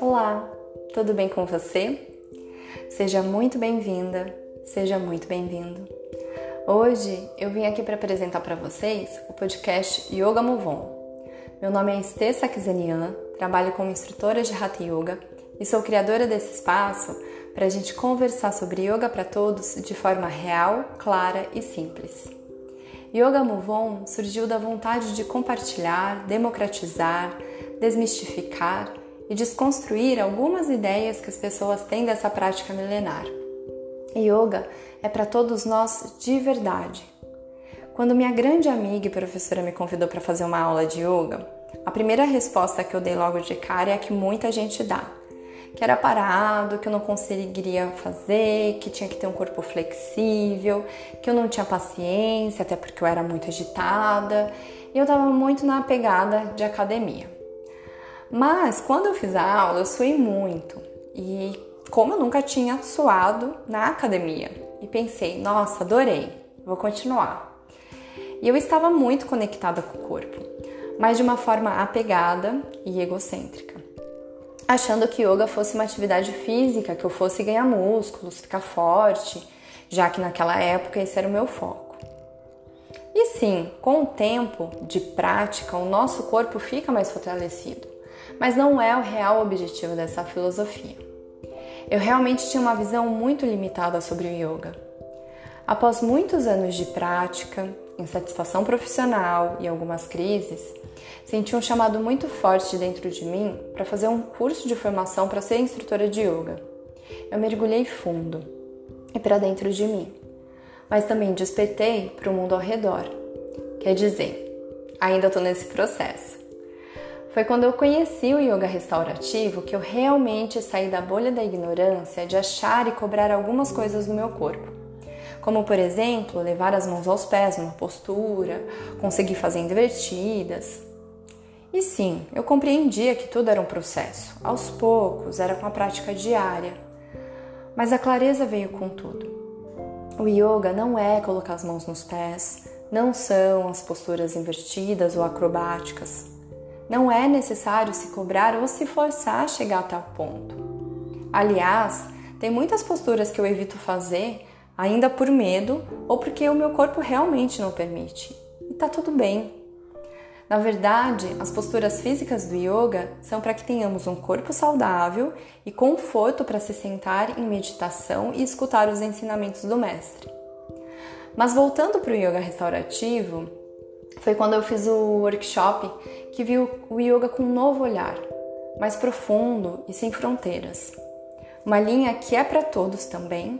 Olá, tudo bem com você? Seja muito bem-vinda, seja muito bem-vindo. Hoje eu vim aqui para apresentar para vocês o podcast Yoga Move On. Meu nome é Estê Sakzanian, trabalho como instrutora de Hatha Yoga e sou criadora desse espaço para a gente conversar sobre yoga para todos de forma real, clara e simples. Yoga Move On surgiu da vontade de compartilhar, democratizar, desmistificar e desconstruir algumas ideias que as pessoas têm dessa prática milenar. Yoga é para todos nós de verdade. Quando minha grande amiga e professora me convidou para fazer uma aula de yoga, a primeira resposta que eu dei logo de cara é a que muita gente dá: que era parado, que eu não conseguiria fazer, que tinha que ter um corpo flexível, que eu não tinha paciência, até porque eu era muito agitada, e eu estava muito na pegada de academia. Mas quando eu fiz a aula, eu suei muito. E como eu nunca tinha suado na academia, e pensei, nossa, adorei, vou continuar. E eu estava muito conectada com o corpo, mas de uma forma apegada e egocêntrica. Achando que yoga fosse uma atividade física, que eu fosse ganhar músculos, ficar forte, já que naquela época esse era o meu foco. E sim, com o tempo de prática, o nosso corpo fica mais fortalecido mas não é o real objetivo dessa filosofia. Eu realmente tinha uma visão muito limitada sobre o yoga. Após muitos anos de prática, insatisfação profissional e algumas crises, senti um chamado muito forte dentro de mim para fazer um curso de formação para ser instrutora de yoga. Eu mergulhei fundo e para dentro de mim, mas também despertei para o mundo ao redor. Quer dizer, ainda estou nesse processo. Foi quando eu conheci o yoga restaurativo que eu realmente saí da bolha da ignorância de achar e cobrar algumas coisas do meu corpo. Como, por exemplo, levar as mãos aos pés numa postura, conseguir fazer invertidas. E sim, eu compreendia que tudo era um processo, aos poucos, era com a prática diária. Mas a clareza veio com tudo. O yoga não é colocar as mãos nos pés, não são as posturas invertidas ou acrobáticas. Não é necessário se cobrar ou se forçar a chegar a tal ponto. Aliás, tem muitas posturas que eu evito fazer, ainda por medo ou porque o meu corpo realmente não permite. E tá tudo bem. Na verdade, as posturas físicas do yoga são para que tenhamos um corpo saudável e conforto para se sentar em meditação e escutar os ensinamentos do mestre. Mas voltando para o yoga restaurativo, foi quando eu fiz o workshop que vi o yoga com um novo olhar, mais profundo e sem fronteiras. Uma linha que é para todos também,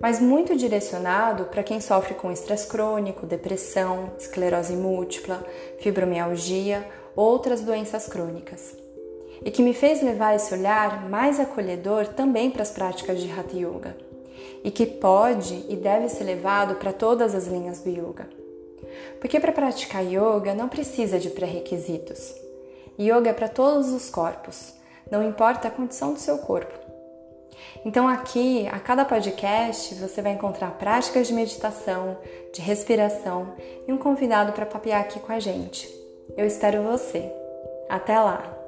mas muito direcionado para quem sofre com estresse crônico, depressão, esclerose múltipla, fibromialgia, outras doenças crônicas. E que me fez levar esse olhar mais acolhedor também para as práticas de Hatha Yoga, e que pode e deve ser levado para todas as linhas do yoga. Porque para praticar yoga não precisa de pré-requisitos. Yoga é para todos os corpos, não importa a condição do seu corpo. Então, aqui, a cada podcast, você vai encontrar práticas de meditação, de respiração e um convidado para papear aqui com a gente. Eu espero você. Até lá!